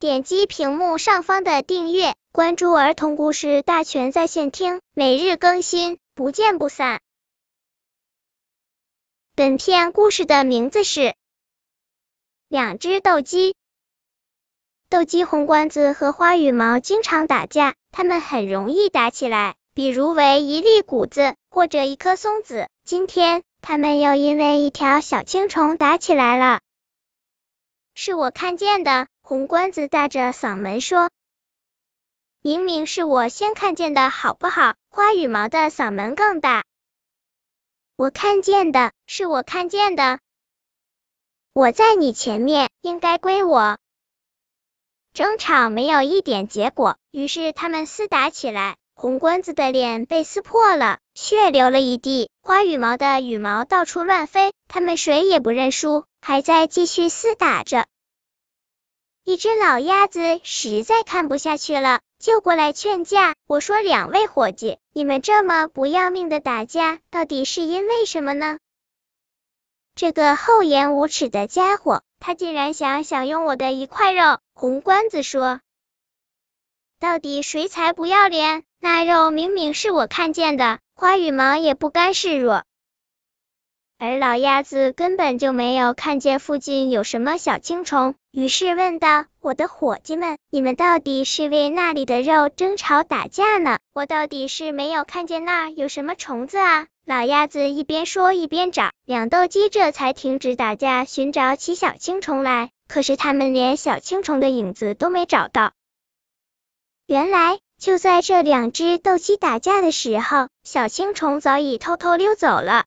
点击屏幕上方的订阅，关注儿童故事大全在线听，每日更新，不见不散。本片故事的名字是《两只斗鸡》。斗鸡红冠子和花羽毛经常打架，他们很容易打起来，比如为一粒谷子或者一颗松子。今天，他们又因为一条小青虫打起来了。是我看见的，红冠子大着嗓门说：“明明是我先看见的，好不好？”花羽毛的嗓门更大：“我看见的，是我看见的，我在你前面，应该归我。”争吵没有一点结果，于是他们厮打起来。红冠子的脸被撕破了，血流了一地；花羽毛的羽毛到处乱飞，他们谁也不认输，还在继续厮打着。一只老鸭子实在看不下去了，就过来劝架。我说：“两位伙计，你们这么不要命的打架，到底是因为什么呢？”这个厚颜无耻的家伙，他竟然想享用我的一块肉。红冠子说：“到底谁才不要脸？”那肉明明是我看见的，花羽毛也不甘示弱，而老鸭子根本就没有看见附近有什么小青虫，于是问道：“我的伙计们，你们到底是为那里的肉争吵打架呢？我到底是没有看见那儿有什么虫子啊！”老鸭子一边说一边找，两斗鸡这才停止打架，寻找起小青虫来。可是他们连小青虫的影子都没找到。原来。就在这两只斗鸡打架的时候，小青虫早已偷偷溜走了。